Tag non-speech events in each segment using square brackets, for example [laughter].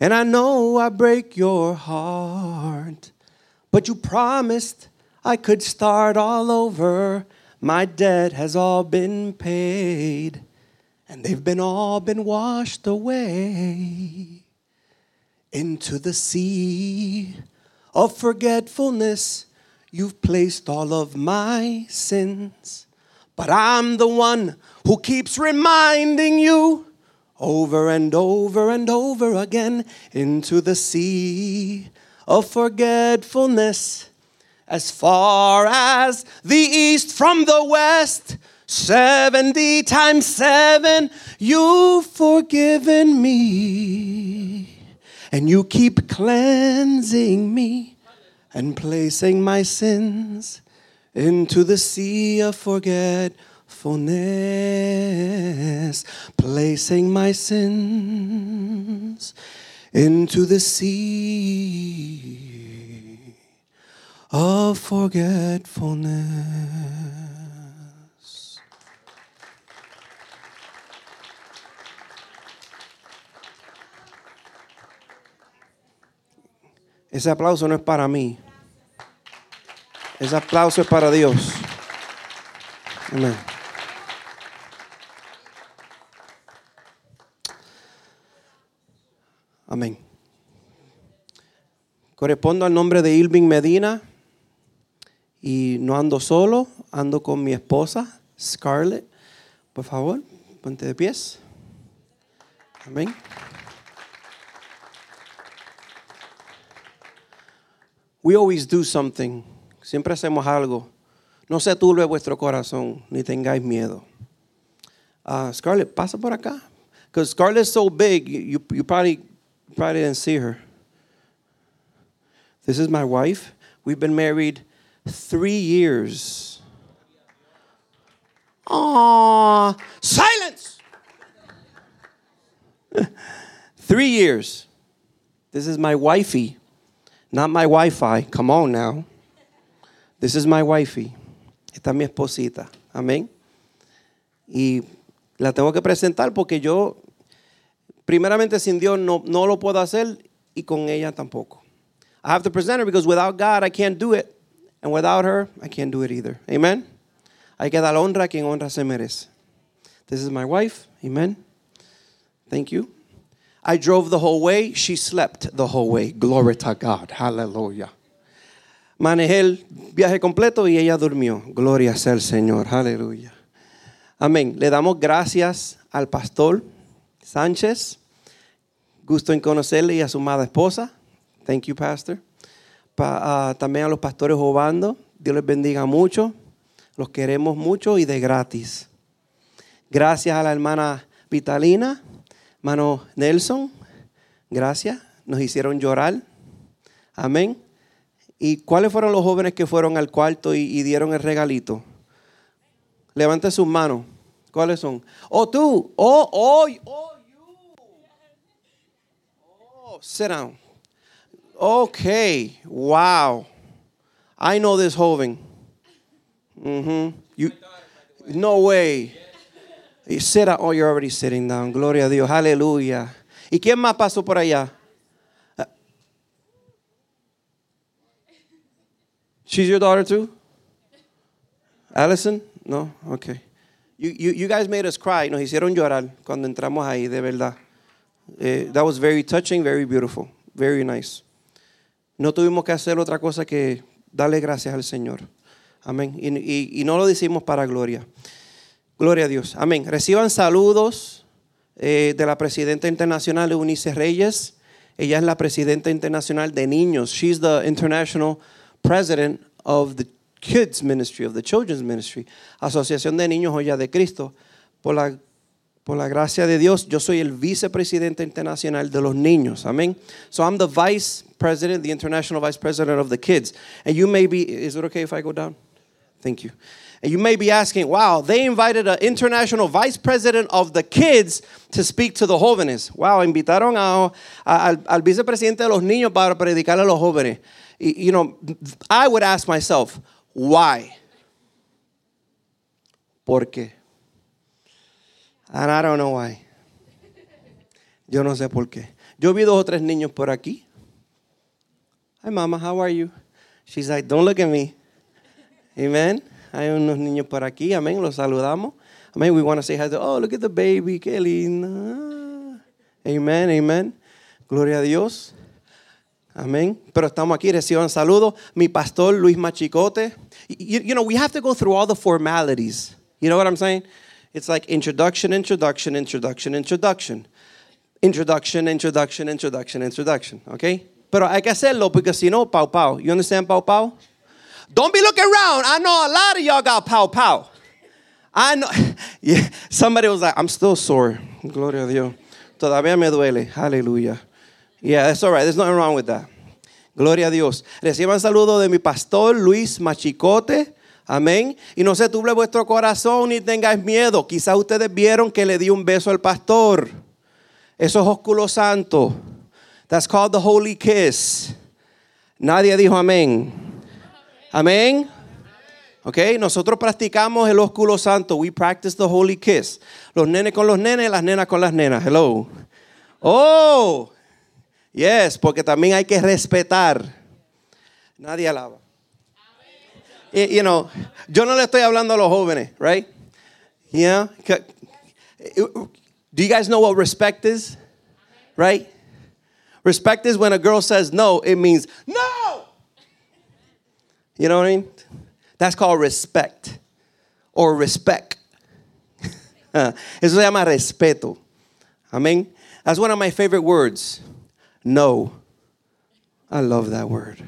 And I know I break your heart, but you promised I could start all over. My debt has all been paid, and they've been all been washed away into the sea of forgetfulness. You've placed all of my sins, but I'm the one who keeps reminding you over and over and over again into the sea of forgetfulness as far as the east from the west. 70 times 7, you've forgiven me. And you keep cleansing me and placing my sins into the sea of forgetfulness. Placing my sins into the sea of forgetfulness. Ese aplauso no es para mí. Ese aplauso es para Dios. Amén. Amén. Correspondo al nombre de Ilvin Medina y no ando solo, ando con mi esposa, Scarlett. Por favor, ponte de pies. Amén. We always do something. Siempre hacemos algo. No se turbe vuestro corazón, ni tengáis miedo. Uh, Scarlett, pasa por acá. Because Scarlett's so big, you, you probably, probably didn't see her. This is my wife. We've been married three years. Aww, silence! [laughs] three years. This is my wifey. Not my Wi Fi. Come on now. This is my wifey. Esta es mi esposita. Amén. Y la tengo que presentar porque yo, primeramente sin Dios, no, no lo puedo hacer y con ella tampoco. I have to present her because without God I can't do it. And without her, I can't do it either. Amen. Hay que dar honra a quien honra se merece. This is my wife. Amen. Thank you. I drove the whole way. She slept the whole way. Glory to God. Hallelujah. Manejé el viaje completo y ella durmió. Gloria sea el Señor. Aleluya. Amén. Le damos gracias al pastor Sánchez. Gusto en conocerle y a su amada esposa. Thank you, Pastor. Pa, uh, también a los pastores Obando. Dios les bendiga mucho. Los queremos mucho y de gratis. Gracias a la hermana Vitalina Mano Nelson, gracias. Nos hicieron llorar. Amén. ¿Y cuáles fueron los jóvenes que fueron al cuarto y, dieron el regalito? Levante sus manos. ¿Cuáles son? Oh, tú. Oh, you. Oh, sit down. Okay. Wow. I know this joven. Mm -hmm. You, no way. Y sit down. Oh, you're already sitting down. Gloria a Dios. Hallelujah. ¿Y quién más pasó por allá? She's your daughter too? Allison? No? Okay. You, you, you guys made us cry. Nos hicieron llorar cuando entramos ahí, de verdad. Eh, that was very touching, very beautiful. Very nice. No tuvimos que hacer otra cosa que darle gracias al Señor. Amén. Y, no lo decimos para gloria. Gloria a Dios. Amén. Reciban saludos eh, de la presidenta internacional Eunice Reyes. Ella es la presidenta internacional de niños. She's the international president of the kids ministry, of the children's ministry. Asociación de Niños Joya de Cristo. Por la, por la gracia de Dios, yo soy el vicepresidente internacional de los niños. Amén. So I'm the vice president, the international vice president of the kids. And you may be, is it okay if I go down? Thank you. And you may be asking, wow, they invited an international vice president of the kids to speak to the jóvenes. Wow, invitaron a, a, al, al, vicepresidente de los niños para predicar a los jóvenes. You know, I would ask myself, why? ¿Por qué? And I don't know why. Yo no sé por qué. Yo vi dos o tres niños por aquí. Hi, mama, how are you? She's like, don't look at me. Amen. Hay unos niños por aquí. Amén. Los saludamos. Amén. We want to say hi to, oh, look at the baby. Qué. Amen. Amen. Gloria a Dios. Amén. Pero estamos aquí, reciban saludos. Mi pastor Luis Machicote. You, you know, we have to go through all the formalities. You know what I'm saying? It's like introduction, introduction, introduction, introduction. Introduction, introduction, introduction, introduction. Okay? Pero hay que hacerlo porque si no, pow pow. You understand pow pow? Don't be looking around. I know a lot of y'all got pow pow. I know. [laughs] Yeah, somebody was like, I'm still sore. Gloria a Dios. Todavía me duele. Hallelujah. Yeah, that's all right. There's nothing wrong with that. Gloria a Dios. Reciban saludo de mi pastor Luis Machicote. Amén. Y no se tuble vuestro corazón ni tengáis miedo. Quizás ustedes vieron que le di un beso al pastor. Eso es ósculo santo. That's called the holy kiss. Nadie dijo amén. Amén. Ok, nosotros practicamos el ósculo santo. We practice the holy kiss. Los nenes con los nenes, las nenas con las nenas. Hello. Oh, yes, porque también hay que respetar. Nadie alaba. Eh, you know, yo no le estoy hablando a los jóvenes, right? Yeah. Eh, do you guys know what respect is? Right? Respect is when a girl says no, it means no. You know what I mean? That's called respect or respect. [laughs] Eso se llama respeto. Amen. That's one of my favorite words. No. I love that word.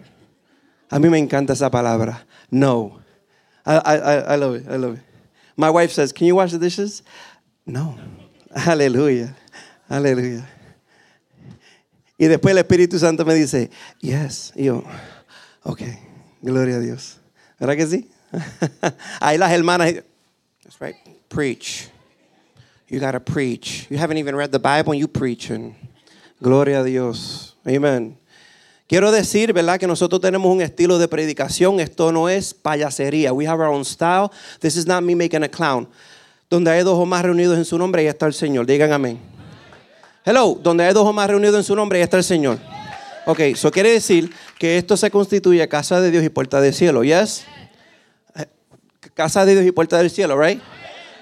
A mí me encanta esa palabra. No. I, I, I love it. I love it. My wife says, Can you wash the dishes? No. [laughs] Hallelujah. Hallelujah. Y después el Espíritu Santo me dice, Yes. Y yo, Ok. Gloria a Dios. ¿Verdad que sí? [laughs] Ahí las hermanas. That's right. Preach. You got to preach. You haven't even read the Bible and you preaching. Gloria a Dios. Amen. Quiero decir, ¿verdad? Que nosotros tenemos un estilo de predicación. Esto no es payasería. We have our own style. This is not me making a clown. Donde hay dos o más reunidos en su nombre, ahí está el Señor. Digan amén. Hello, donde hay dos o más reunidos en su nombre, ahí está el Señor. Ok, eso quiere decir que esto se constituye casa de Dios y puerta del cielo. Yes? Casa de Dios y puerta del cielo, right?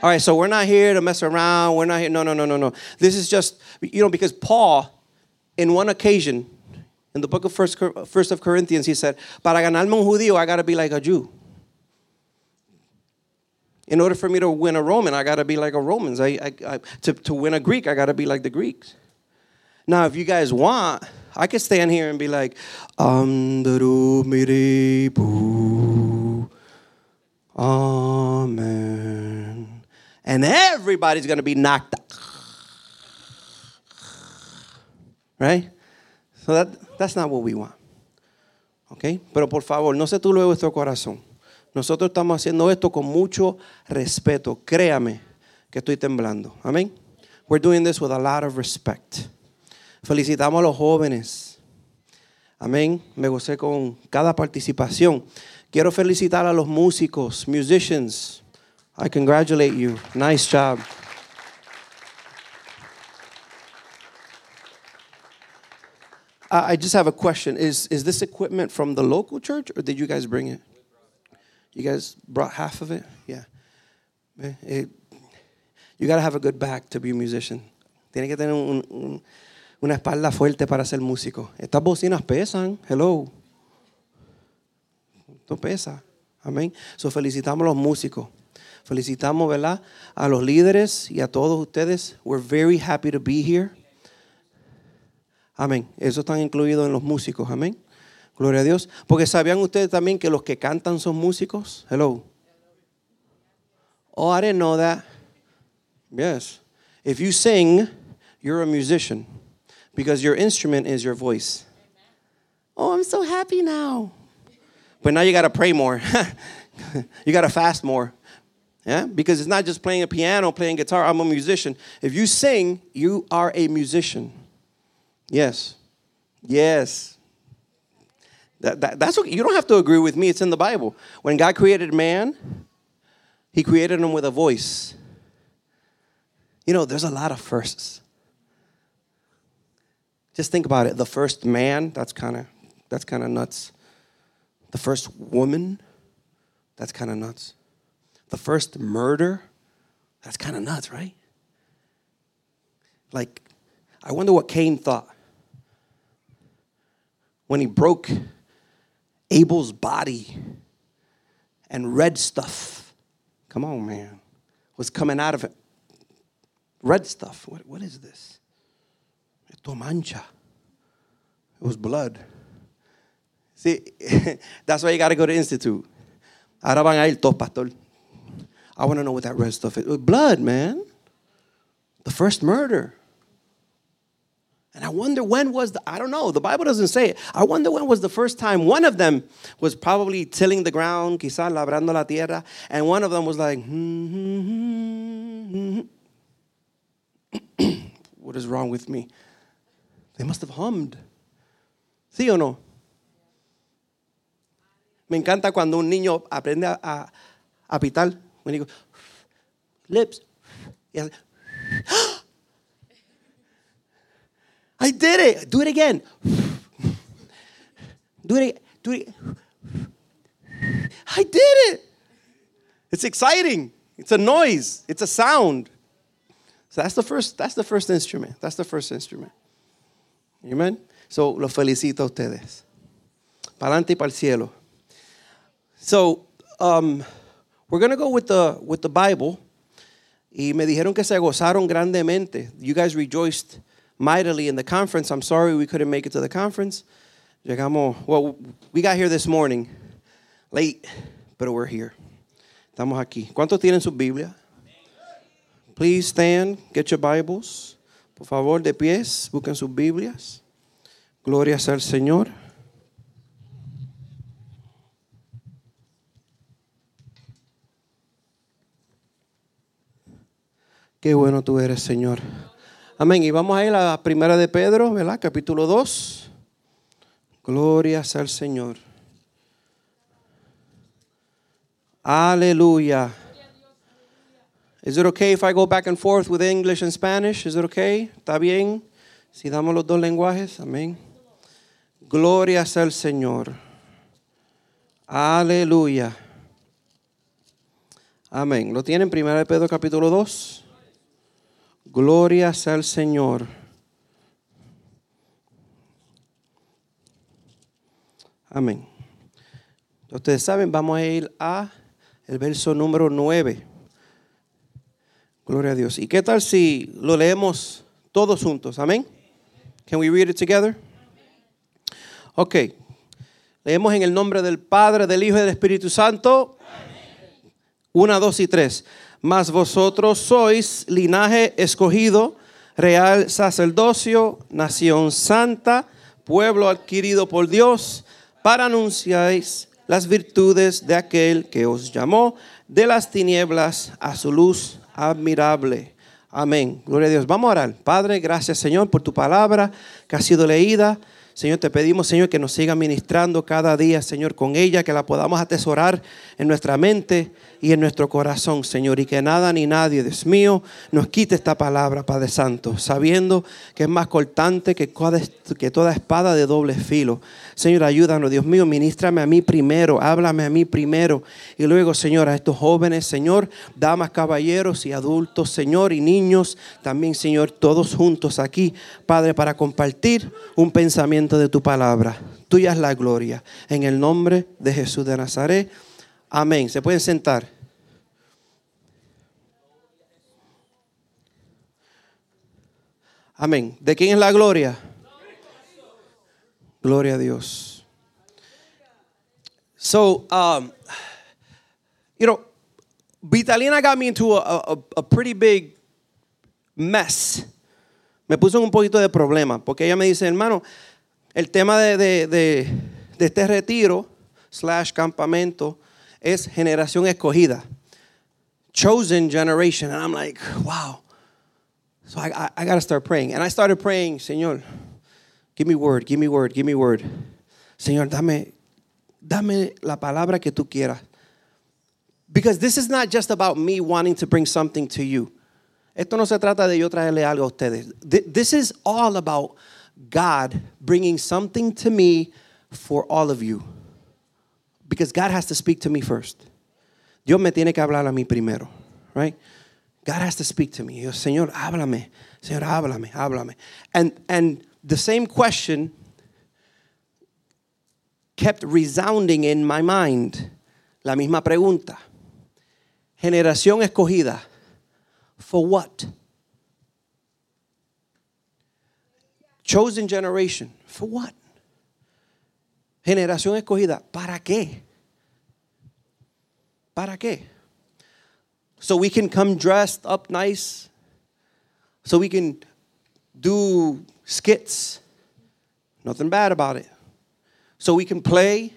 All right, so we're not here to mess around. We're not here. No, no, no, no, no. This is just, you know, because Paul, in one occasion, in the book of First, First of Corinthians, he said, Para ganarme un judío, I got to be like a Jew. In order for me to win a Roman, I got to be like a Romans. I, I, I, to, to win a Greek, I got to be like the Greeks. Now, if you guys want, I could stand here and be like, Amen. And everybody's going to be knocked out. Right? So that, that's not what we want. Okay? Pero por favor, no se turbe vuestro corazón. Nosotros estamos haciendo esto con mucho respeto. Créame que estoy temblando. Amén. We're doing this with a lot of respect. Felicitamos a los jóvenes. Amén. Me gocé con cada participación. Quiero felicitar a los músicos, musicians. I congratulate you. Nice job. I just have a question. Is, is this equipment from the local church or did you guys bring it? You guys brought half of it? Yeah. Eh, it, you got to have a good back to be a musician. Tiene que tener un, un, una espalda fuerte para ser músico. Estas bocinas pesan. Hello. Esto pesa. Amén. So felicitamos a los músicos. Felicitamos, ¿verdad? A los líderes y a todos ustedes. We're very happy to be here. Amén. Eso están incluidos en los músicos. Amén. Gloria a Dios. Porque sabían ustedes también que los que cantan son músicos. Hello. Oh, I didn't know that. Yes. If you sing, you're a musician because your instrument is your voice. Oh, I'm so happy now. But now you got to pray more. [laughs] you got to fast more. Yeah? Because it's not just playing a piano, playing guitar. I'm a musician. If you sing, you are a musician. Yes. Yes. That, that, that's okay. You don't have to agree with me. It's in the Bible. When God created man, he created him with a voice. You know, there's a lot of firsts. Just think about it. The first man, that's kind of that's kind of nuts. The first woman, that's kind of nuts. The first murder, that's kind of nuts, right? Like, I wonder what Cain thought when he broke Abel's body and red stuff. Come on, man. Was coming out of it. Red stuff. What, what is this? Mancha. It was blood. See, [laughs] that's why you got to go to institute. I want to know what that red stuff is. Blood, man. The first murder. And I wonder when was the, I don't know, the Bible doesn't say it. I wonder when was the first time one of them was probably tilling the ground, quizá labrando la tierra, and one of them was like, hmm, hmm, hmm, hmm. [clears throat] what is wrong with me? They must have hummed. ¿Sí o no? Me encanta cuando un niño aprende a, a, a pitar. When he goes, lips. I did it. Do it again. Do it. Do it. I did it. It's exciting. It's a noise. It's a sound. So that's the first. That's the first instrument. That's the first instrument. Amen. So los felicito a ustedes. Y para el cielo. So um, we're gonna go with the with the Bible. Y me dijeron que se gozaron grandemente. You guys rejoiced mightily in the conference. I'm sorry we couldn't make it to the conference. Llegamos, well, we got here this morning, late, but we're here. Estamos aquí. ¿Cuántos tienen su Biblia? Please stand, get your Bibles. Por favor, de pies, busquen sus Biblias. Gloria sea al Señor. Qué bueno tú eres, Señor. Amén. Y vamos a ir a la primera de Pedro, ¿verdad? Capítulo 2. Gloria sea al Señor. Aleluya. Is it okay if I go back and forth with English and Spanish? Is it okay? ¿Está bien? Si damos los dos lenguajes. Amén. Gloria sea al Señor. Aleluya. Amén. ¿Lo tienen? Primera de Pedro capítulo 2. Gloria sea al Señor. Amén. Ustedes saben, vamos a ir a el verso número 9. Gloria a Dios. ¿Y qué tal si lo leemos todos juntos? Amén. Can we read it together? Ok. Leemos en el nombre del Padre, del Hijo y del Espíritu Santo. Una, dos y tres. Mas vosotros sois linaje escogido, real sacerdocio, nación santa, pueblo adquirido por Dios, para anunciáis las virtudes de aquel que os llamó de las tinieblas a su luz admirable. Amén. Gloria a Dios. Vamos a orar. Padre, gracias Señor por tu palabra que ha sido leída. Señor, te pedimos, Señor, que nos siga ministrando cada día, Señor, con ella, que la podamos atesorar en nuestra mente y en nuestro corazón, Señor, y que nada ni nadie, Dios mío, nos quite esta palabra, Padre Santo, sabiendo que es más cortante que, toda espada de doble filo. Señor, ayúdanos, Dios mío, ministrame a mí primero, háblame a mí primero, y luego, Señor, a estos jóvenes, Señor, damas, caballeros y adultos, Señor, y niños, también, Señor, todos juntos aquí, Padre, para compartir un pensamiento de tu palabra. Tuya es la gloria. En el nombre de Jesús de Nazaret. Amén. Se pueden sentar. Amén. ¿De quién es la gloria? Gloria a Dios. So, um, you know, Vitalina got me into a, pretty big mess. Me puso un poquito de problema, porque ella me dice, hermano, el tema de, de este retiro, slash campamento, es generación escogida. Chosen generation. And I'm like, wow. So I, I, I got to start praying. And I started praying, Señor, give me word, give me word, give me word. Señor, dame, dame la palabra que tú quieras. Because this is not just about me wanting to bring something to you. Esto no se trata de yo traerle algo a ustedes. This is all about God bringing something to me for all of you. Because God has to speak to me first. Dios me tiene que hablar a mí primero, right? God has to speak to me. Yo, Señor, háblame. Señor, háblame, háblame. And, and the same question kept resounding in my mind. La misma pregunta. Generación escogida. For what? Chosen generation. For what? Generación escogida. ¿Para qué? ¿Para qué? So we can come dressed up nice. So we can do skits. Nothing bad about it. So we can play.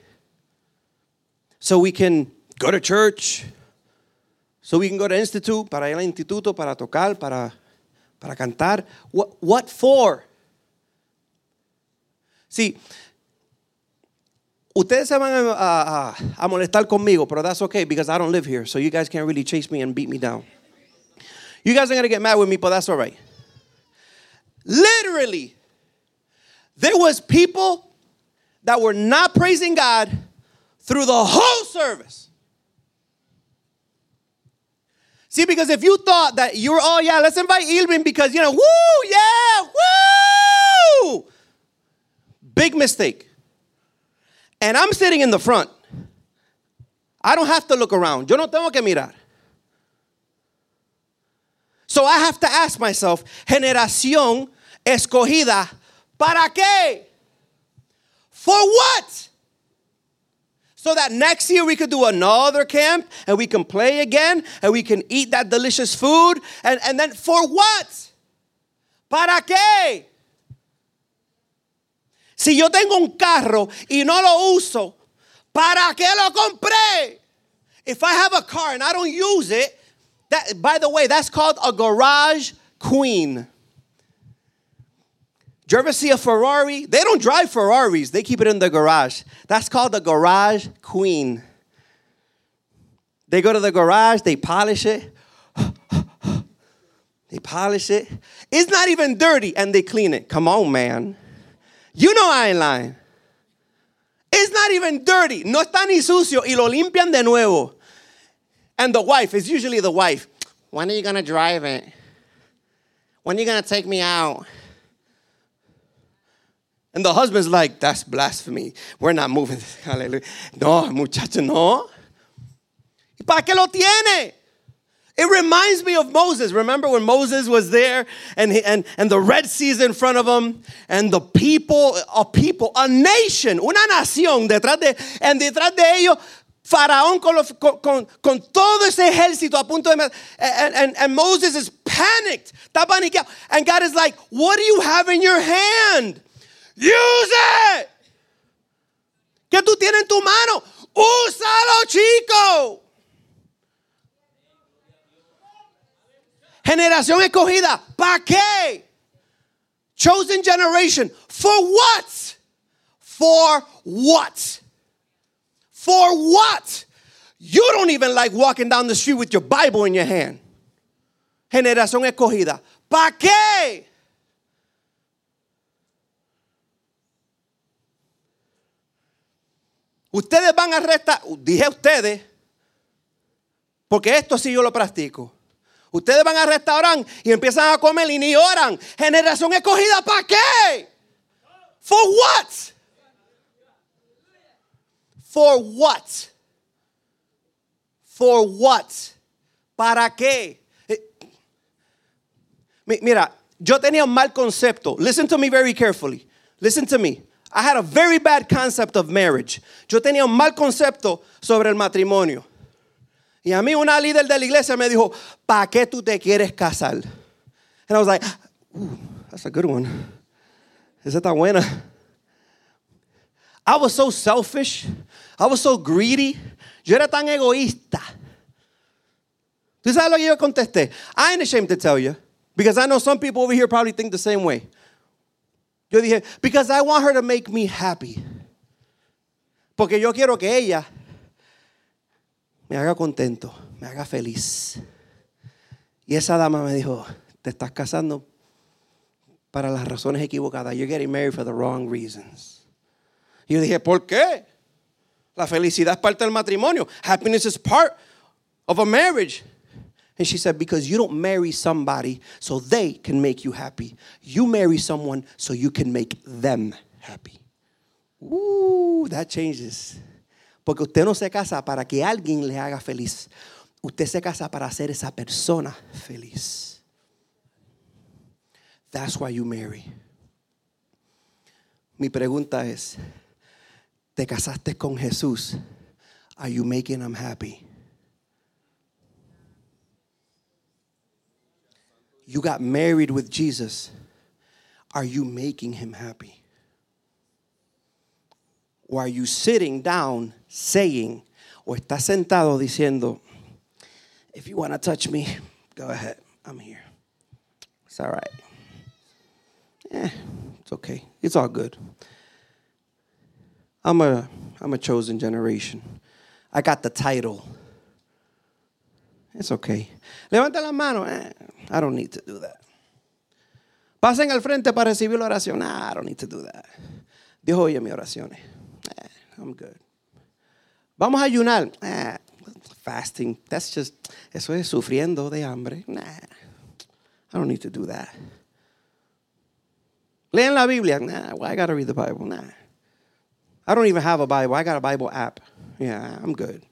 So we can go to church. So we can go to institute, para ir al instituto, para tocar, para, para cantar. What, what for? See, ustedes se van a, a, a, molestar conmigo, pero that's okay because I don't live here, so you guys can't really chase me and beat me down. You guys are gonna get mad with me, but that's all right. Literally, there was people that were not praising God through the whole service. See, because if you thought that you were, oh yeah, let's invite Irving because you know, woo, yeah, woo, big mistake. And I'm sitting in the front. I don't have to look around. Yo no tengo que mirar. So I have to ask myself, generación escogida, ¿para qué? For what? So that next year we could do another camp and we can play again and we can eat that delicious food. And, and then for what? ¿Para qué? Si yo tengo un carro y no lo uso, ¿para qué lo compré? If I have a car and I don't use it, that by the way, that's called a garage queen. You ever see a Ferrari? They don't drive Ferraris, they keep it in the garage. That's called the garage queen. They go to the garage, they polish it. [gasps] They polish it. It's not even dirty and they clean it. Come on, man. You know I ain't lying. It's not even dirty. No está ni sucio y lo limpian de nuevo. And the wife, is usually the wife. When are you going to drive it? When are you going to take me out? And the husband's like, that's blasphemy. We're not moving. [laughs] Hallelujah. No, muchacho, no. ¿Y para qué lo tiene? It reminds me of Moses. Remember when Moses was there and, he, and, and the Red Sea's in front of him and the people, a people, a nation, una nación detrás de, and detrás de ellos, Faraón con, con, con, con, todo ese ejército a punto de... And, and, and Moses is panicked. Está paniqueado. And God is like, what do you have in your hand? Use it. ¿Qué tú tienes en tu mano? Úsalo, chico. Generación escogida. ¿Para qué? Chosen generation. For what? For what? For what? You don't even like walking down the street with your Bible in your hand. Generación escogida. ¿Para qué? Ustedes van a restar, dije ustedes, porque esto sí yo lo practico. Ustedes van al restaurante y empiezan a comer y ni oran. Generación escogida, ¿para qué? For what? For what? For what? ¿Para qué? Eh, mira, yo tenía un mal concepto. Listen to me very carefully. Listen to me. I had a very bad concept of marriage. Yo tenía un mal concepto sobre el matrimonio. Y a mí una líder de la iglesia me dijo, ¿para qué tú te quieres casar? And I was like, Ooh, that's a good one. Esa está buena. I was so selfish. I was so greedy. Yo era tan egoísta. ¿Tú sabes lo que yo contesté? I ain't ashamed to tell you. Because I know some people over here probably think the same way. Yo dije, because I want her to make me happy. Porque yo quiero que ella me haga contento, me haga feliz. Y esa dama me dijo, te estás casando para las razones equivocadas. You're getting married for the wrong reasons. Y yo dije, ¿por qué? La felicidad es parte del matrimonio. Happiness is part of a marriage. And she said, Because you don't marry somebody so they can make you happy. You marry someone so you can make them happy. Ooh, that changes. Porque usted no se casa para que alguien le haga feliz. Usted se casa para hacer esa persona feliz. That's why you marry. Mi pregunta es, ¿te casaste con Jesús? Are you making him happy? You got married with Jesus. Are you making him happy? Or are you sitting down saying, o estás sentado diciendo, if you want to touch me, go ahead. I'm here. It's all right. Eh, it's okay. It's all good. I'm a I'm a chosen generation. I got the title. It's okay. Levanta la mano. Eh, I don't need to do that. Pasen al frente para recibir la oración. Nah, I don't need to do that. Dios oye mis oraciones. Eh, I'm good. Vamos a ayunar. Eh, fasting. That's just, eso es sufriendo de hambre. Nah, I don't need to do that. Leen la Biblia. Nah, well, I got to read the Bible. Nah. I don't even have a Bible. I got a Bible app. Yeah, I'm good.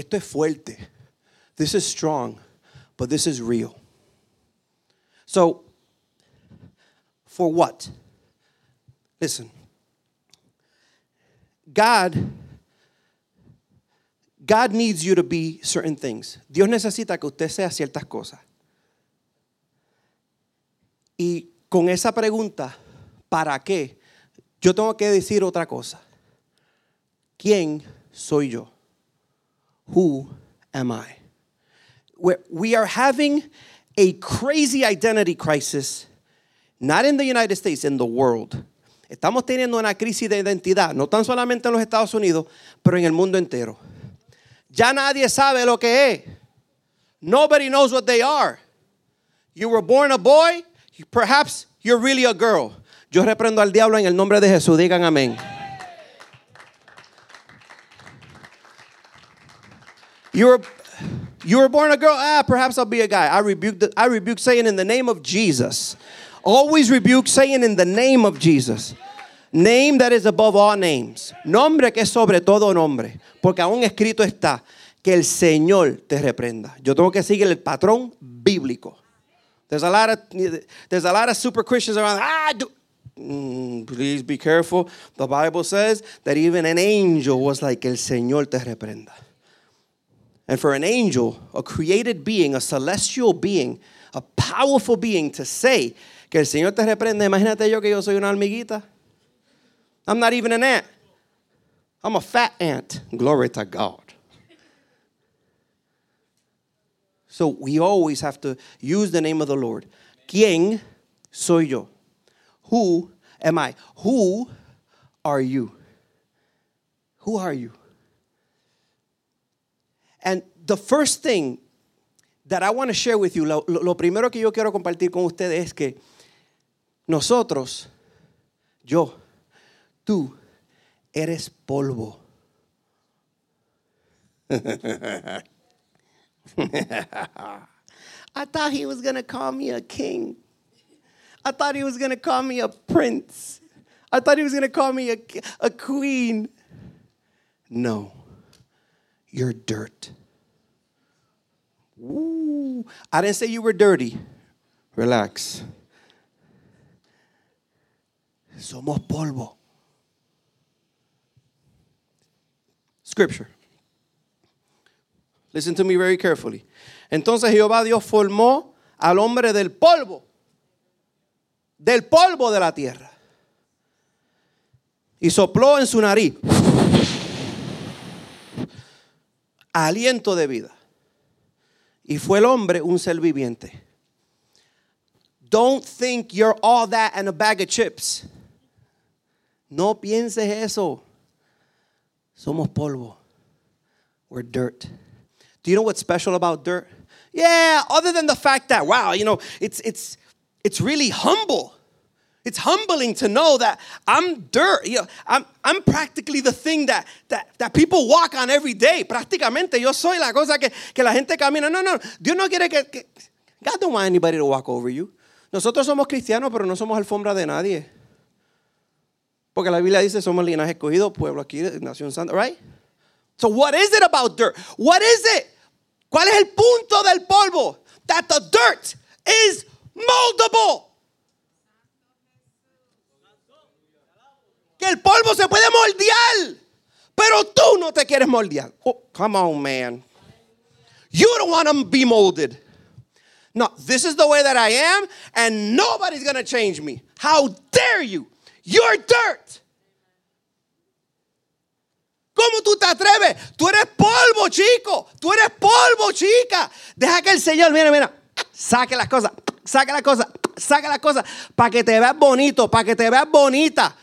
Esto es fuerte. This is strong, but this is real. So, for what? Listen. God God needs you to be certain things. Dios necesita que usted sea ciertas cosas. Y con esa pregunta, ¿para qué? Yo tengo que decir otra cosa. ¿Quién soy yo? Who am I? We're, we are having a crazy identity crisis, not in the United States, in the world. Estamos teniendo una crisis de identidad, no tan solamente en los Estados Unidos, pero en el mundo entero. Ya nadie sabe lo que es. Nobody knows what they are. You were born a boy, perhaps you're really a girl. Yo reprendo al diablo en el nombre de Jesús. Digan amén. You were, you were born a girl. Ah, perhaps I'll be a guy. I rebuke, the, I rebuke saying in the name of Jesus. Always rebuke saying in the name of Jesus. Name that is above all names. Nombre que es sobre todo nombre. Porque aún escrito está que el Señor te reprenda. Yo tengo que seguir el patrón bíblico. There's a lot of there's a lot of super Christians around. Ah, do, mm, please be careful. The Bible says that even an angel was like el Señor te reprenda. And for an angel, a created being, a celestial being, a powerful being to say que el Señor te reprende, imagínate yo que yo soy una hormiguita. I'm not even an ant. I'm a fat ant. Glory to God. So we always have to use the name of the Lord. ¿Quién soy yo? Who am I? Who are you? Who are you? And the first thing that I want to share with you, lo, lo primero que yo quiero compartir con ustedes es que nosotros, yo, tú, eres polvo. [laughs] I thought he was going to call me a king. I thought he was going to call me a prince. I thought he was going to call me a, a queen. No. You're dirt. Ooh, I didn't say you were dirty. Relax. Somos polvo. Scripture. Listen to me very carefully. Entonces Jehová Dios formó al hombre del polvo, del polvo de la tierra, y sopló en su nariz aliento de vida. Y fue el hombre un ser viviente. Don't think you're all that and a bag of chips. No pienses eso. Somos polvo. We're dirt. Do you know what's special about dirt? Yeah, other than the fact that wow, you know, it's it's it's really humble. It's humbling to know that I'm dirt. You know, I'm, practically the thing that, that, that people walk on every day. Prácticamente yo soy la cosa que, que la gente camina. No, no, Dios no quiere que, que God don't want anybody to walk over you. Nosotros somos cristianos, pero no somos alfombra de nadie. Porque la Biblia dice somos linaje escogido, pueblo aquí, nación santa, right? So what is it about dirt? What is it? ¿Cuál es el punto del polvo? That the dirt is moldable. Que el polvo se puede moldear. Pero tú no te quieres moldear. Oh, come on, man. You don't want to be molded. No, this is the way that I am, and nobody's going to change me. How dare you? You're dirt. ¿Cómo tú te atreves? Tú eres polvo, chico. Tú eres polvo, chica. Deja que el Señor, mira, mira, saque las cosas, saque las cosas, saque las cosas, para que te veas bonito, para que te veas bonita.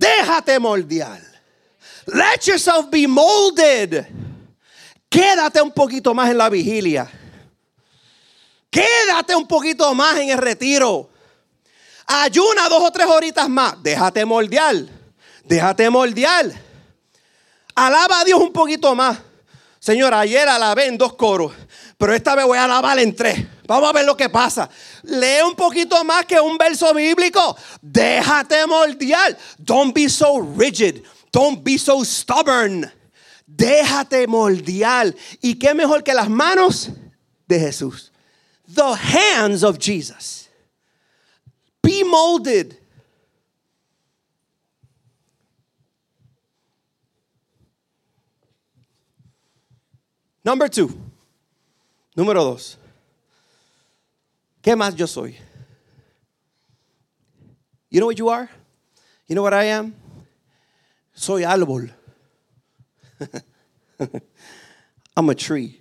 Déjate moldear. Let yourself be molded. Quédate un poquito más en la vigilia. Quédate un poquito más en el retiro. Ayuna dos o tres horitas más. Déjate moldear. Déjate moldear. Alaba a Dios un poquito más. Señor, ayer alabé en dos coros, pero esta vez voy a alabar en tres. Vamos a ver lo que pasa. Lee un poquito más que un verso bíblico. Déjate moldear. Don't be so rigid. Don't be so stubborn. Déjate moldear. ¿Y qué mejor que las manos de Jesús? The hands of Jesus. Be molded. Number two. Número dos. ¿Qué más yo soy? You know what you are? You know what I am? Soy árbol. [laughs] I'm a tree.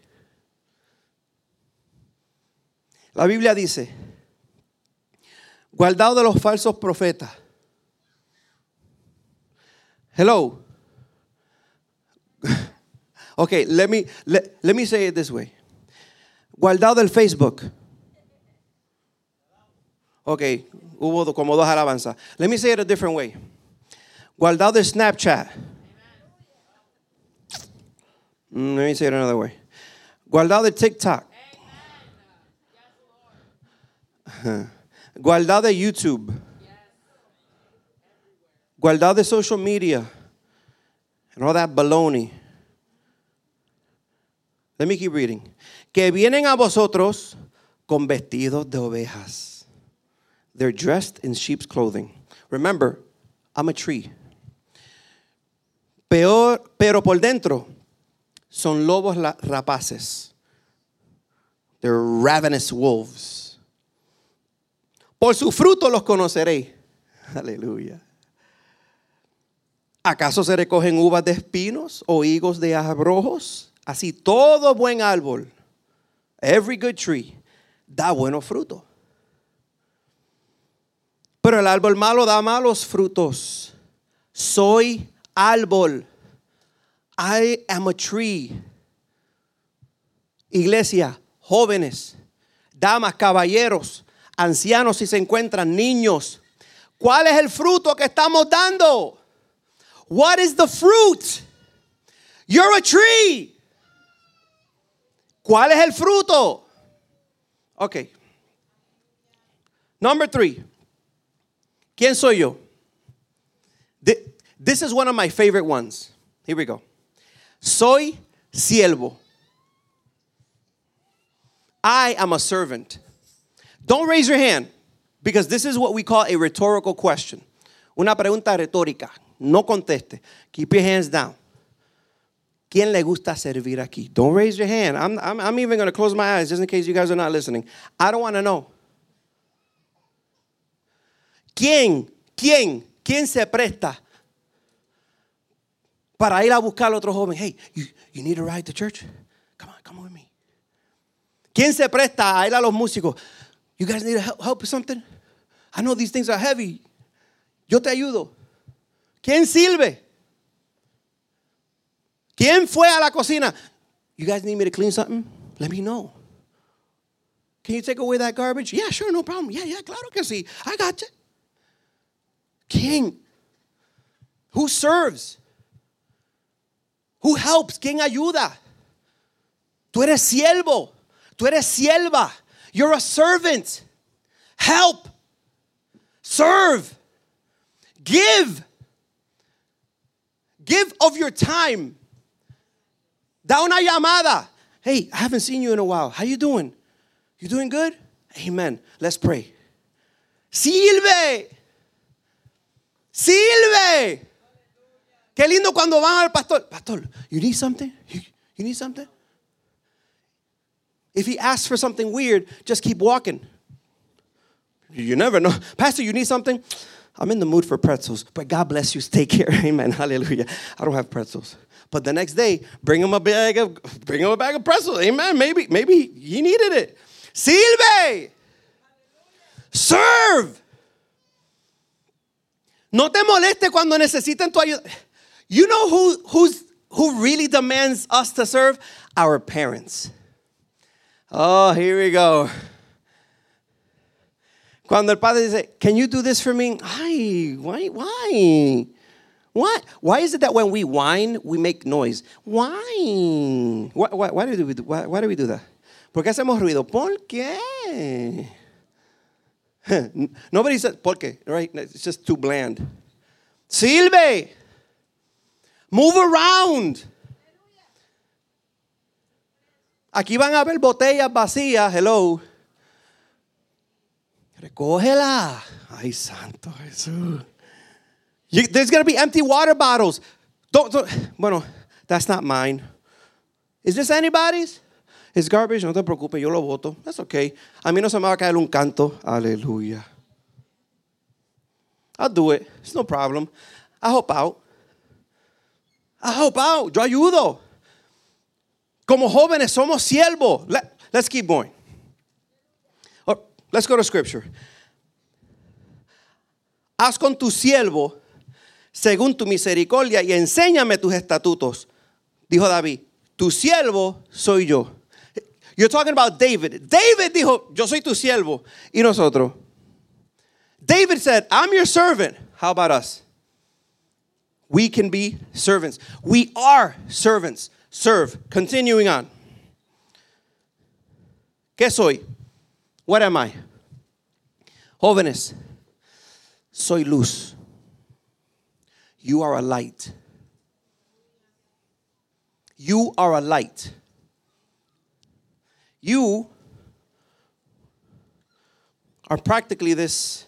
La Biblia dice, guardado de los falsos profetas. Hello. Okay, let me let, let me say it this way. Guardado del Facebook. Ok, hubo como dos alabanzas. Let me say it a different way. Guardado de Snapchat. Mm, let me say it another way. Guardado de TikTok. Guardado de YouTube. Guardado de social media. And all that baloney. Let me keep reading. Que vienen a vosotros con vestidos de ovejas. They're dressed in sheep's clothing. Remember, I'm a tree. Peor, pero por dentro son lobos rapaces. They're ravenous wolves. Por su fruto los conoceréis. [laughs] Aleluya. ¿Acaso se recogen uvas de espinos o higos de abrojos? Así todo buen árbol, every good tree, da buenos frutos. Pero el árbol malo da malos frutos. Soy árbol. I am a tree. Iglesia, jóvenes, damas, caballeros, ancianos si se encuentran, niños. ¿Cuál es el fruto que estamos dando? What is the fruit? You're a tree. ¿Cuál es el fruto? Okay. Number three. ¿Quién soy yo? This is one of my favorite ones. Here we go. Soy siervo. I am a servant. Don't raise your hand because this is what we call a rhetorical question. Una pregunta retórica. No conteste. Keep your hands down. ¿Quién le gusta servir aquí? Don't raise your hand. I'm, I'm, I'm even going to close my eyes just in case you guys are not listening. I don't want to know. ¿Quién, quién, quién se presta para ir a buscar al otro joven? Hey, you, you need a ride to church? Come on, come with me. ¿Quién se presta a ir a los músicos? You guys need help, help with something? I know these things are heavy. Yo te ayudo. ¿Quién sirve? ¿Quién fue a la cocina? You guys need me to clean something? Let me know. Can you take away that garbage? Yeah, sure, no problem. Yeah, yeah, claro que sí. I got you. King. Who serves? Who helps? ¿Quién ayuda? Tú eres siervo. Tú eres sierva. You're a servant. Help. Serve. Give. Give of your time. Da una llamada. Hey, I haven't seen you in a while. How you doing? You doing good? Amen. Let's pray. Sirve. Sirve. Qué lindo cuando van al pastor. Pastor, you need something? You, you need something? If he asks for something weird, just keep walking. You never know. [laughs] Pastor, you need something? I'm in the mood for pretzels, but God bless you. Take [laughs] care. Amen. Hallelujah. I don't have pretzels. But the next day, bring him a bag of bring him a bag of pretzels. Amen. Maybe maybe he needed it. Sirve. Serve. No te moleste cuando necesiten tu ayuda. You know who who's who really demands us to serve? Our parents. Oh, here we go. Cuando el padre dice, Can you do this for me? Ay, why? Why? What? Why is it that when we whine, we make noise? Why? Why, why, why do, we do, why, why do we do that? ¿Por qué hacemos ruido? ¿Por qué? [laughs] Nobody says, ¿por qué? Right? It's just too bland. Silve. Move around. Aquí van a ver botellas vacías. Hello. Recógela. Ay, santo Jesús. You, there's going to be empty water bottles. Don't, don't, bueno, that's not mine. Is this anybody's? It's garbage. No te preocupes, yo lo boto. That's okay. A mí no se me va a caer un canto. Aleluya. I'll do it. It's no problem. I help out. I help out. Yo ayudo. Como jóvenes somos siervos. Let, let's keep going. Let's go to scripture. Haz con tu siervo según tu misericordia y enséñame tus estatutos. Dijo David, tu siervo soy yo. You're talking about David. David dijo, yo soy tu siervo. Y nosotros. David said, I'm your servant. How about us? We can be servants. We are servants. Serve. Continuing on. ¿Qué soy? What am I? Jóvenes, soy luz. You are a light. You are a light. You are practically this,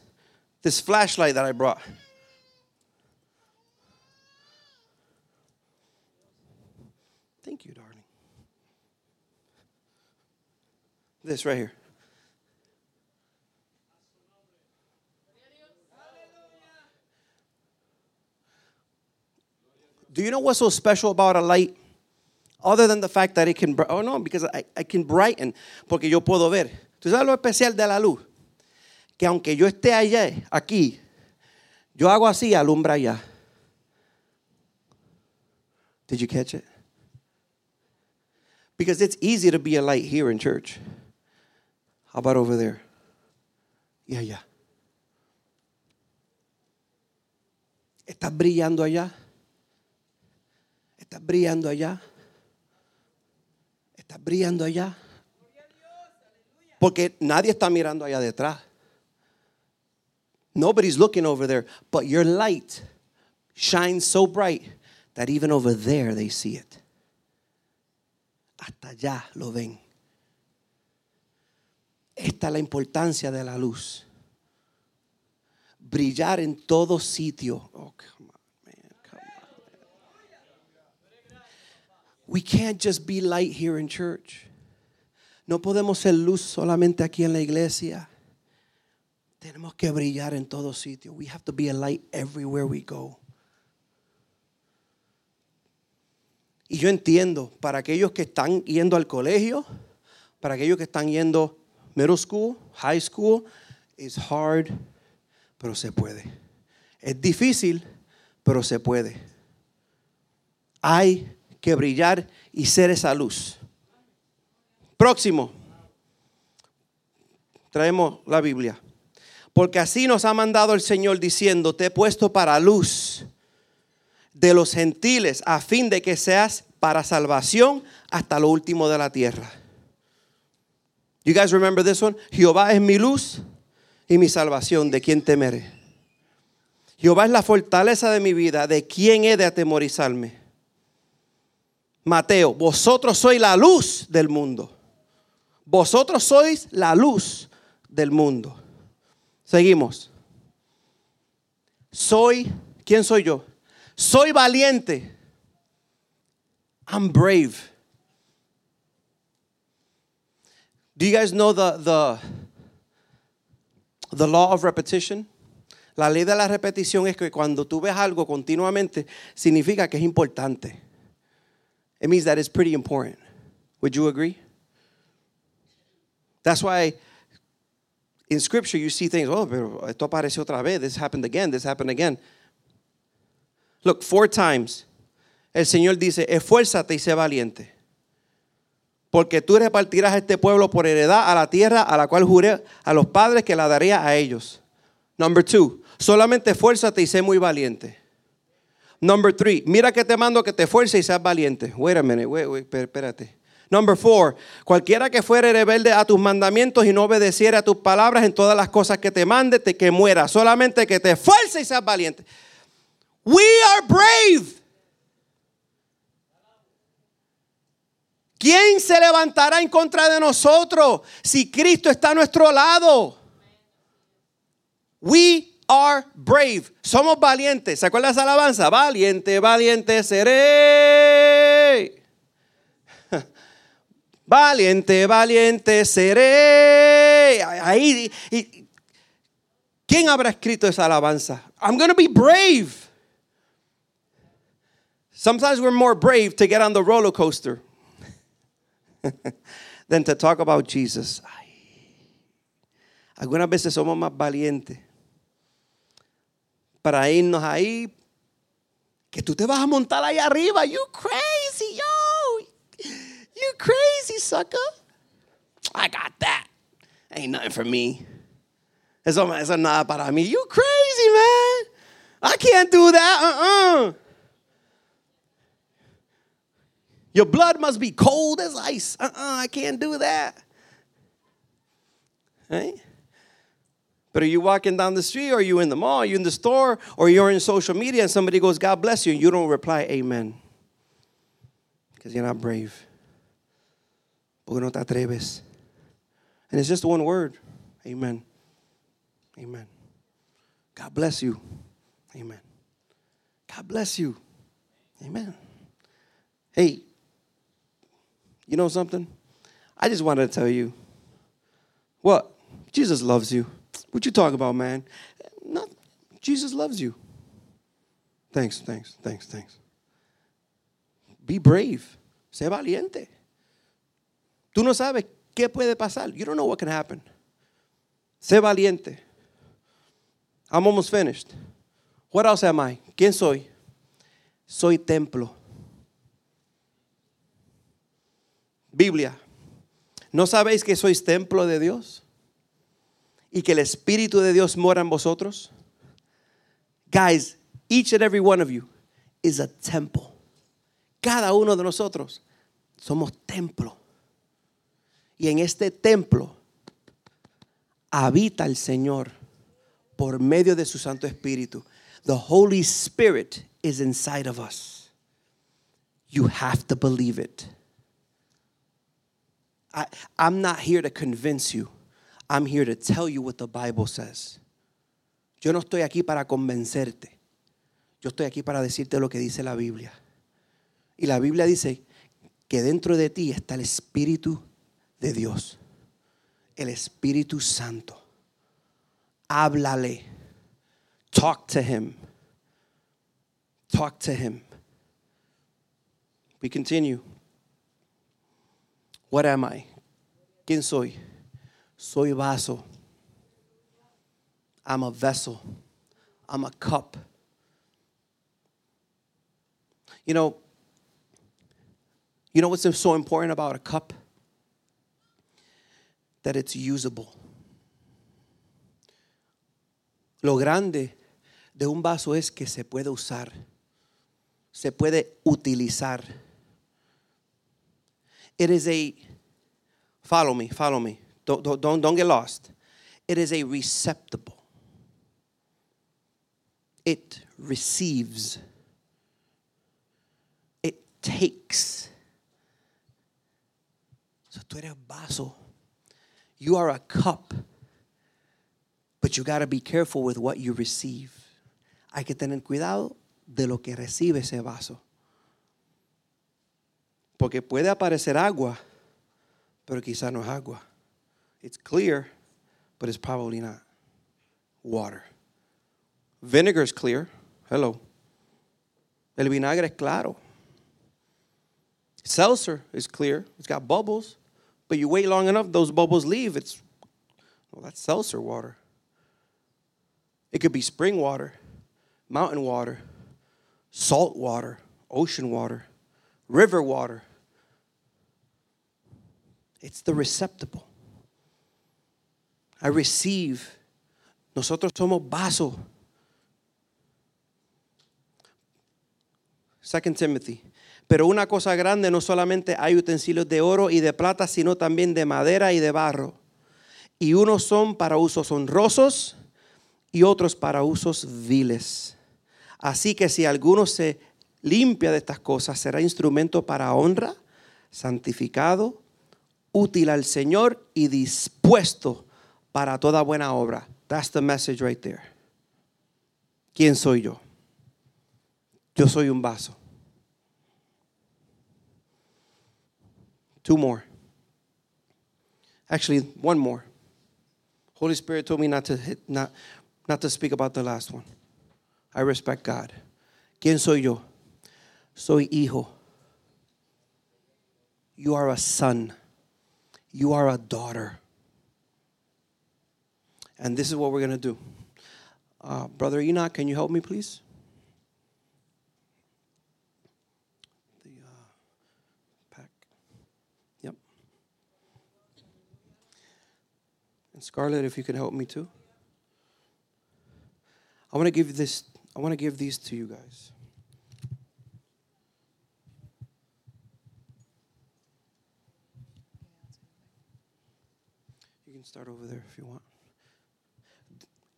this flashlight that I brought. Thank you, darling. This right here. Do you know what's so special about a light? Other than the fact that it can, oh no, because I, I can brighten, porque yo puedo ver. ¿Tú sabes lo especial de la luz? Que aunque yo esté allá, aquí, yo hago así, alumbra allá. Did you catch it? Because it's easy to be a light here in church. How about over there? Yeah, yeah. ¿Estás brillando allá? ¿Estás brillando allá? ¿Estás brillando allá? Porque nadie está mirando allá detrás. Nobody's looking over there, but your light shines so bright that even over there they see it. Hasta allá lo ven. Esta es la importancia de la luz. Brillar en todo sitio come on, man. Come on. We can't just be light here in church. No podemos ser luz solamente aquí en la iglesia. Tenemos que brillar en todo sitio. We have to be a light everywhere we go. Y yo entiendo, para aquellos que están yendo al colegio, para aquellos que están yendo middle school, high school, it's hard, pero se puede. Es difícil, pero se puede. Hay que brillar y ser esa luz. Próximo. Traemos la Biblia. Porque así nos ha mandado el Señor diciendo, te he puesto para luz de los gentiles a fin de que seas para salvación hasta lo último de la tierra. You guys remember this one? Jehová es mi luz y mi salvación, ¿de quién temeré? Jehová es la fortaleza de mi vida, ¿de quién he de atemorizarme? Mateo, vosotros sois la luz del mundo. Vosotros sois la luz del mundo. Seguimos. Soy, ¿quién soy yo? Soy valiente. I'm brave. Do you guys know the, the, the law of repetition? La ley de la repetición es que cuando tú ves algo continuamente, significa que es importante. It means that it's pretty important. Would you agree? That's why in scripture you see things, oh, pero esto apareció otra vez, this happened again, this happened again. Look, four times el Señor dice, esfuérzate y sé valiente. Porque tú repartirás este pueblo por heredad a la tierra a la cual juré a los padres que la daría a ellos. Number two, solamente esfuérzate y sé muy valiente. Number three, mira que te mando que te esfuerces y seas valiente. Wait a minute, wait, wait, espérate. Number four, cualquiera que fuere rebelde a tus mandamientos y no obedeciera a tus palabras en todas las cosas que te mande, te que muera. Solamente que te esfuerces y seas valiente. We are brave. ¿Quién se levantará en contra de nosotros si Cristo está a nuestro lado? We are brave. Somos valientes. ¿Se acuerda esa alabanza? Valiente, valiente seré. [laughs] Valiente, valiente seré. Ahí, ¿quién habrá escrito esa alabanza? I'm going to be brave. Sometimes we're more brave to get on the roller coaster [laughs] than to talk about Jesus. Algunas veces somos más valientes para irnos ahí, que tú te vas a montar ahí arriba. You crazy, yo. You crazy, sucker. I got that. Ain't nothing for me. Eso, eso nada para mí. You crazy, man. I can't do that. Uh-uh. Your blood must be cold as ice. Uh-uh, I can't do that. Right? But are you walking down the street, or are you in the mall, are you in the store, or you're in social media and somebody goes, God bless you, and you don't reply, Amen. Because you're not brave. Porque no te atreves. And it's just one word. Amen. Amen. God bless you. Amen. God bless you. Amen. Hey, you know something? I just wanted to tell you what? Jesus loves you. What you talking about, man? Not, Jesus loves you. Thanks, thanks, thanks, thanks. Be brave. Sé valiente. Tú no sabes qué puede pasar. You don't know what can happen. Sé valiente. I'm almost finished. What else am I? ¿Quién soy? Soy templo. Biblia. ¿No sabéis que sois templo de Dios? Y que el Espíritu de Dios mora en vosotros? Guys, each and every one of you is a temple. Cada uno de nosotros somos templo. Y en este templo habita el Señor por medio de su Santo Espíritu. The Holy Spirit is inside of us. You have to believe it. I, I'm not here to convince you. I'm here to tell you what the Bible says. Yo no estoy aquí para convencerte. Yo estoy aquí para decirte lo que dice la Biblia. Y la Biblia dice que dentro de ti está el Espíritu de Dios. El Espíritu Santo. Háblale. Talk to him. Talk to him. We continue. What am I? ¿Quién soy? Soy vaso. I'm a vessel. I'm a cup. You know, you know what's so important about a cup? That it's usable. Lo grande de un vaso es que se puede usar, se puede utilizar. It is a, follow me, follow me, don't, don't, don't get lost. It is a receptacle. It receives. It takes. So tú eres vaso. You are a cup. But you got to be careful with what you receive. Hay que tener cuidado de lo que recibe ese vaso. Porque puede aparecer agua, pero quizá no es agua. It's clear, but it's probably not water. Vinegar is clear. Hello. El vinagre es claro. Seltzer is clear. It's got bubbles. But you wait long enough, those bubbles leave. It's, well, that's seltzer water. It could be spring water, mountain water, salt water, ocean water, river water. It's the receptacle. I receive. Nosotros somos vaso. Second Timothy. Pero una cosa grande, no solamente hay utensilios de oro y de plata, sino también de madera y de barro. Y unos son para usos honrosos y otros para usos viles. Así que si alguno se limpia de estas cosas, será instrumento para honra, santificado, útil al Señor y dispuesto para toda buena obra. That's the message right there. ¿Quién soy yo? Yo soy un vaso. Two more. Actually, one more. Holy Spirit told me not to hit, not not to speak about the last one. I respect God. ¿Quién soy yo? Soy hijo. You are a son. You are a daughter. And this is what we're going to do. Uh, Brother Enoch, can you help me, please? The uh, pack. Yep. And Scarlett, if you can help me too. I want to give this. I want to give these to you guys. You can start over there if you want.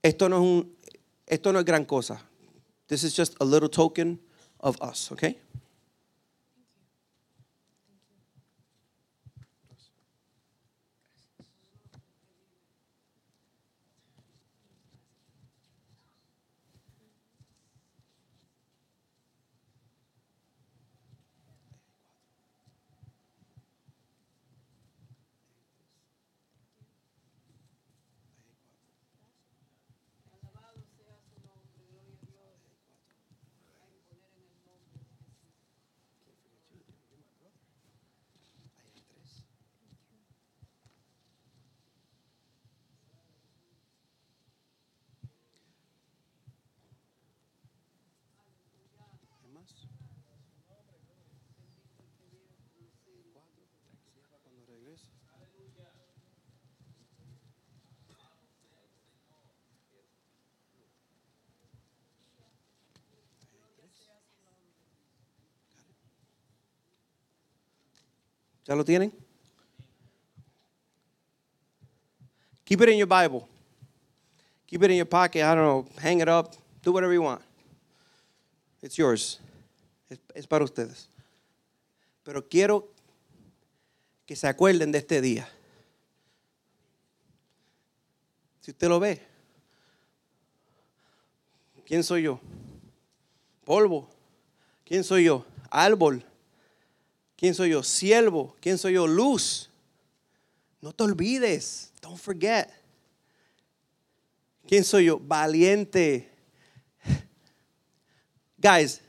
Esto no es un, esto no es gran cosa. This is just a little token of us, okay? ¿Ya lo tienen? Keep it in your Bible. Keep it in your pocket. I don't know. Hang it up. Do whatever you want. It's yours. Es, es para ustedes. Pero quiero que se acuerden de este día. Si usted lo ve, ¿quién soy yo? Polvo. ¿Quién soy yo? Árbol. ¿Quién soy yo? Siervo. ¿Quién soy yo? Luz. No te olvides. Don't forget. ¿Quién soy yo? Valiente. Guys,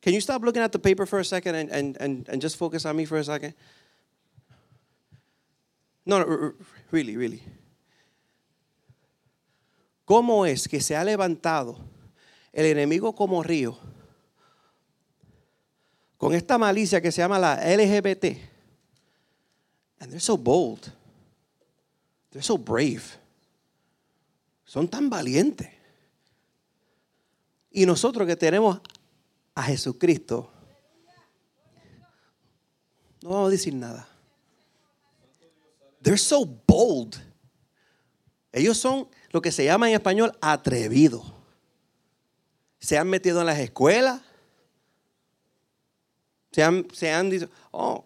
can you stop looking at the paper for a second and, and, and, and just focus on me for a second? No, no, really, really. ¿Cómo es que se ha levantado el enemigo como río con esta malicia que se llama la LGBT? And they're so bold. They're so brave. son tan valientes. Y nosotros que tenemos a Jesucristo, no vamos a decir nada. They're so bold. Ellos son lo que se llama en español atrevidos. Se han metido en las escuelas. Se han, se han dicho, oh,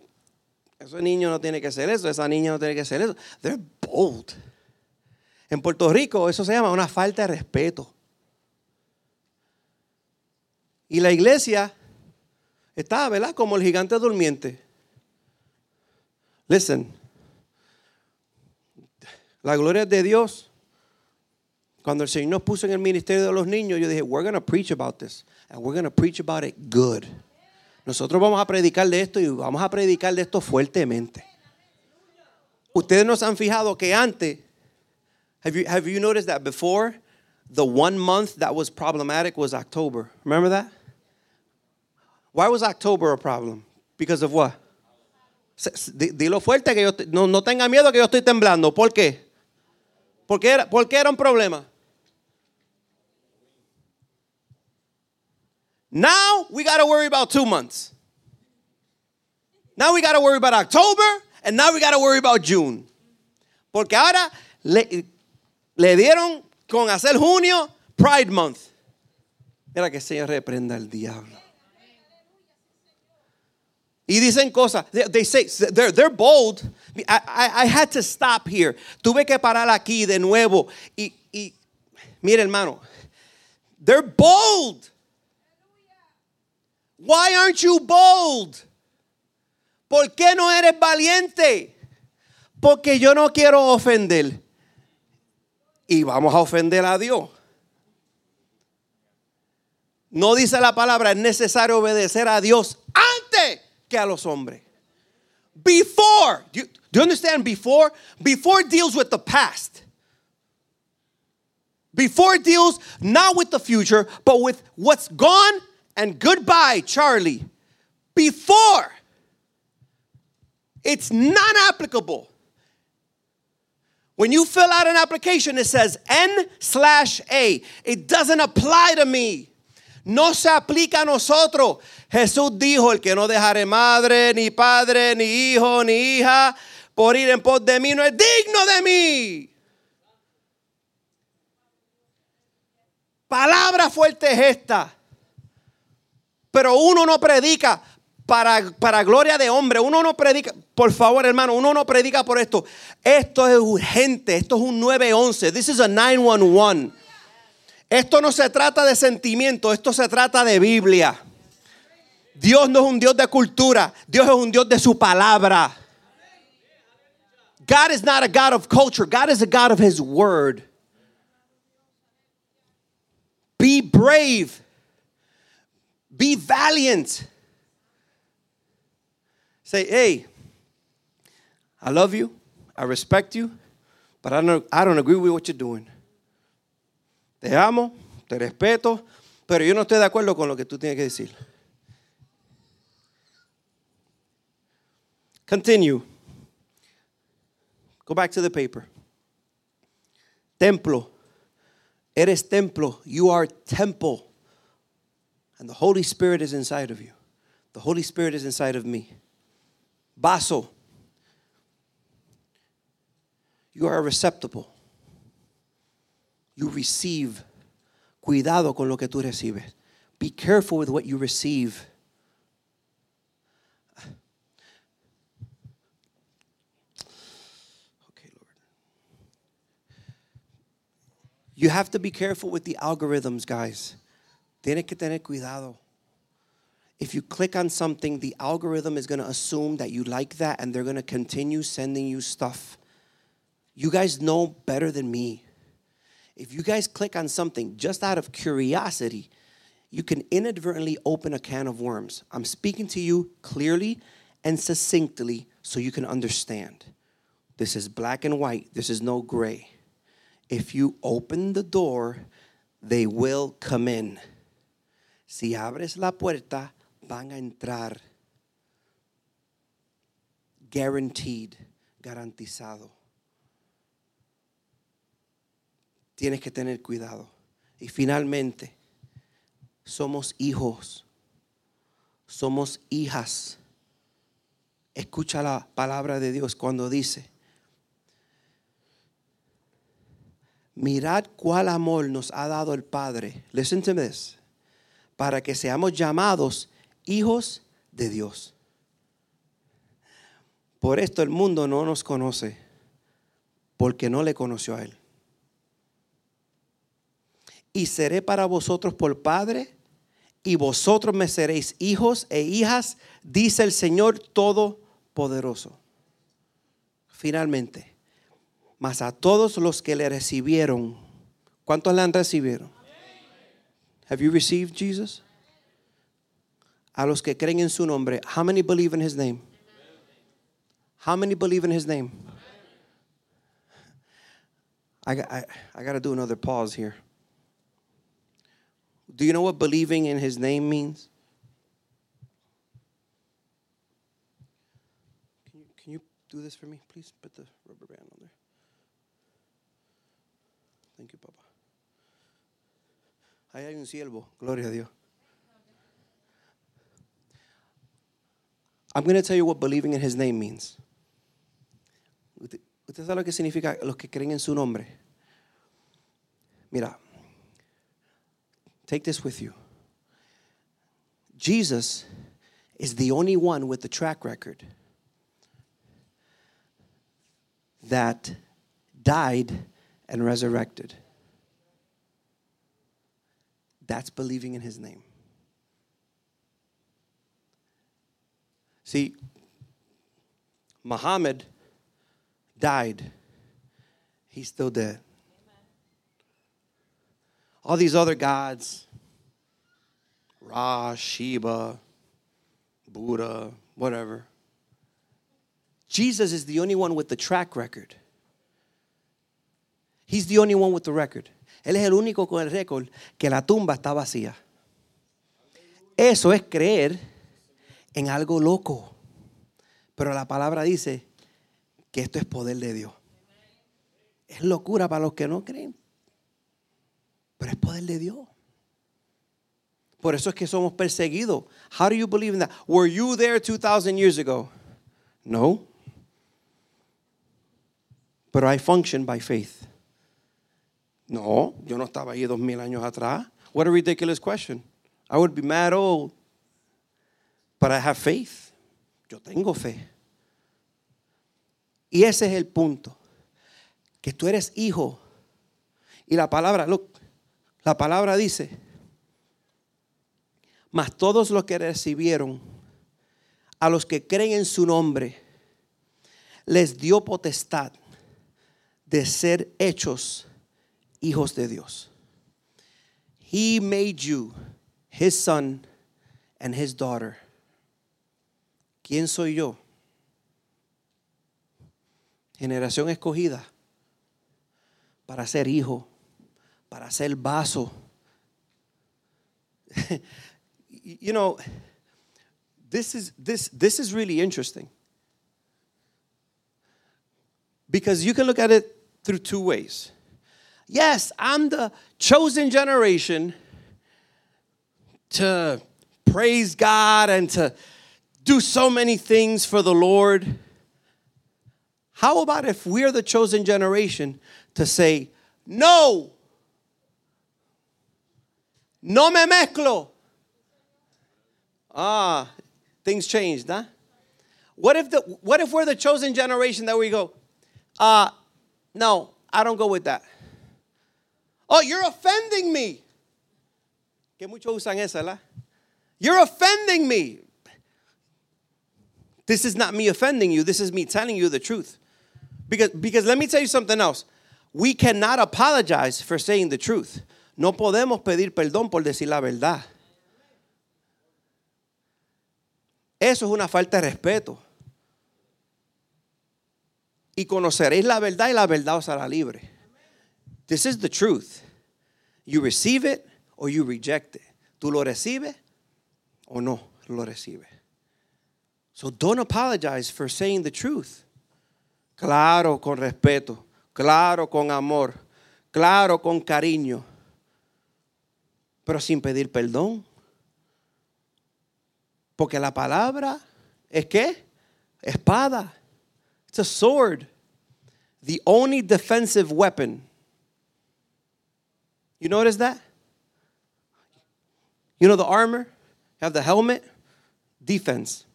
ese niño no tiene que ser eso, esa niña no tiene que ser eso. They're bold. En Puerto Rico eso se llama una falta de respeto. Y la iglesia está, ¿verdad? Como el gigante durmiente. Listen. La gloria de Dios. Cuando el Señor nos puso en el ministerio de los niños, yo dije, we're going to preach about this. And we're going to preach about it good. Nosotros vamos a predicar de esto y vamos a predicar de esto fuertemente. Ustedes nos han fijado que antes Have you, have you noticed that before, the one month that was problematic was October? Remember that? Why was October a problem? Because of what? Dilo fuerte que yo no, no tenga miedo que yo estoy temblando. ¿Por qué? ¿Por era, por qué era un problema? Now we got to worry about two months. Now we got to worry about October and now we got to worry about June. Porque ahora le, le dieron con hacer junio Pride Month. Mira que el Señor reprenda al diablo. Y dicen cosas. They, say, they're, they're bold. I, I, I, had to stop here. Tuve que parar aquí de nuevo. Y, y mire, hermano. They're bold. Why aren't you bold? ¿Por qué no eres valiente? Porque yo no quiero ofender y vamos a ofender a Dios. No dice la palabra, es necesario obedecer a Dios antes que a los hombres. Before, do you, do you understand before? Before deals with the past. Before deals not with the future, but with what's gone and goodbye, Charlie. Before, it's non applicable. When you fill out an application, it says N slash A. It doesn't apply to me. No se aplica a nosotros. Jesús dijo, el que no dejare madre, ni padre, ni hijo, ni hija, por ir en pos de mí, no es digno de mí. Palabra fuerte es esta. Pero uno no predica para, para gloria de hombre. Uno no predica, por favor hermano, uno no predica por esto. Esto es urgente, esto es un 911. This is a 911. Esto no se trata de sentimiento, esto se trata de Biblia. Dios no es un Dios de cultura, Dios es un Dios de su palabra. God is not a God of culture, God is a God of His word. Be brave, be valiant. Say, hey, I love you, I respect you, but I don't, I don't agree with what you're doing. Te amo, te respeto, pero yo no estoy de acuerdo con lo que tú tienes que decir. Continue. Go back to the paper. Templo. Eres templo. You are temple. And the Holy Spirit is inside of you. The Holy Spirit is inside of me vaso. You are a receptacle. You receive. Cuidado con lo que tú recibes. Be careful with what you receive. Okay, Lord. You have to be careful with the algorithms, guys. Tienes que tener cuidado if you click on something, the algorithm is going to assume that you like that and they're going to continue sending you stuff. You guys know better than me. If you guys click on something just out of curiosity, you can inadvertently open a can of worms. I'm speaking to you clearly and succinctly so you can understand. This is black and white, this is no gray. If you open the door, they will come in. Si abres la puerta, van a entrar. Guaranteed, garantizado. tienes que tener cuidado. Y finalmente, somos hijos, somos hijas. Escucha la palabra de Dios cuando dice, mirad cuál amor nos ha dado el Padre. Listen to this. Para que seamos llamados hijos de Dios. Por esto el mundo no nos conoce, porque no le conoció a Él. Y seré para vosotros por Padre, y vosotros me seréis hijos e hijas, dice el Señor Todopoderoso. Finalmente, mas a todos los que le recibieron, ¿cuántos le han recibido? Have you received Jesus? A los que creen en su nombre, how many believe in his name? How many believe in his name? I, I, I got to do another pause here. Do you know what believing in his name means? Can you, can you do this for me, please? Put the rubber band on there. Thank you, Papa. Ahí hay un siervo, gloria a Dios. I'm going to tell you what believing in his name means. Usted, usted sabe lo que significa los que creen en su nombre. Mira, take this with you. Jesus is the only one with the track record that died and resurrected. That's believing in his name. See, Muhammad died, he's still dead. All these other gods, Ra, Shiva, Buddha, whatever. Jesus is the only one with the track record. He's the only one with the record. Él es el único con el récord que la tumba está vacía. Eso es creer en algo loco. Pero la palabra dice que esto es poder de Dios. Es locura para los que no creen. Pero es poder de Dios. Por eso es que somos perseguidos. How do you believe in that? Were you there 2,000 years ago? No. But I function by faith. No, yo no estaba ahí dos mil años atrás. What a ridiculous question. I would be mad old. But I have faith. Yo tengo fe. Y ese es el punto. Que tú eres hijo. Y la palabra, look, la palabra dice, mas todos los que recibieron, a los que creen en su nombre, les dio potestad de ser hechos hijos de Dios. He made you his son and his daughter. ¿Quién soy yo? Generación escogida para ser hijo, para ser vaso. [laughs] you know, this is this this is really interesting. Because you can look at it through two ways. Yes, I'm the chosen generation to praise God and to do so many things for the Lord. How about if we're the chosen generation to say, no, no me mezclo? Ah, things changed, huh? What if, the, what if we're the chosen generation that we go, uh, no, I don't go with that. Oh, you're offending me. Que muchos usan esa, ¿la? You're offending me. This is not me offending you. This is me telling you the truth. Because, because let me tell you something else. We cannot apologize for saying the truth. No podemos pedir perdón por decir la verdad. Eso es una falta de respeto. Y conoceréis la verdad y la verdad os hará libre. This is the truth. You receive it or you reject it. Tú lo recibes o no lo recibes. So don't apologize for saying the truth. Claro, con respeto. Claro, con amor. claro, con cariño, pero sin pedir perdón. Porque la palabra es qué? Espada. It's a sword. The only defensive weapon. You notice that? You know the armor? You have the helmet, defense.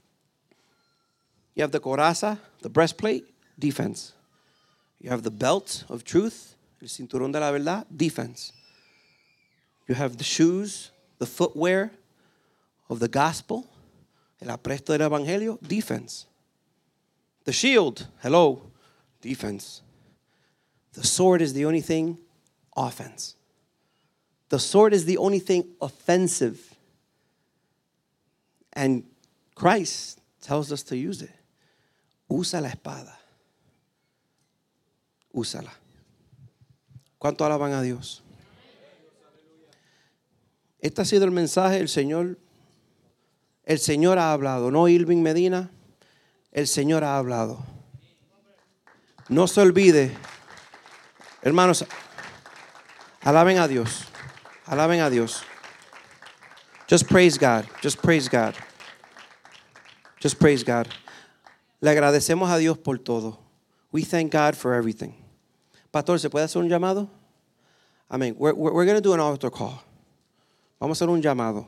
You have the coraza, the breastplate, defense. You have the belt of truth, el cinturón de la verdad, defense. You have the shoes, the footwear of the gospel, el apresto del evangelio, defense. The shield, hello, defense. The sword is the only thing, offense. The sword is the only thing offensive. And Christ tells us to use it. Usa la espada. Úsala. ¿Cuánto alaban a Dios? Este ha sido el mensaje del Señor. El Señor ha hablado, no Irving Medina. El Señor ha hablado. No se olvide, hermanos, alaben a Dios. Alaben a Dios. Just praise God. Just praise God. Just praise God. Le agradecemos a Dios por todo. We thank God for everything. Pastor, ¿se puede hacer un llamado? Amén. We're, we're, we're going to do an altar call. Vamos a hacer un llamado.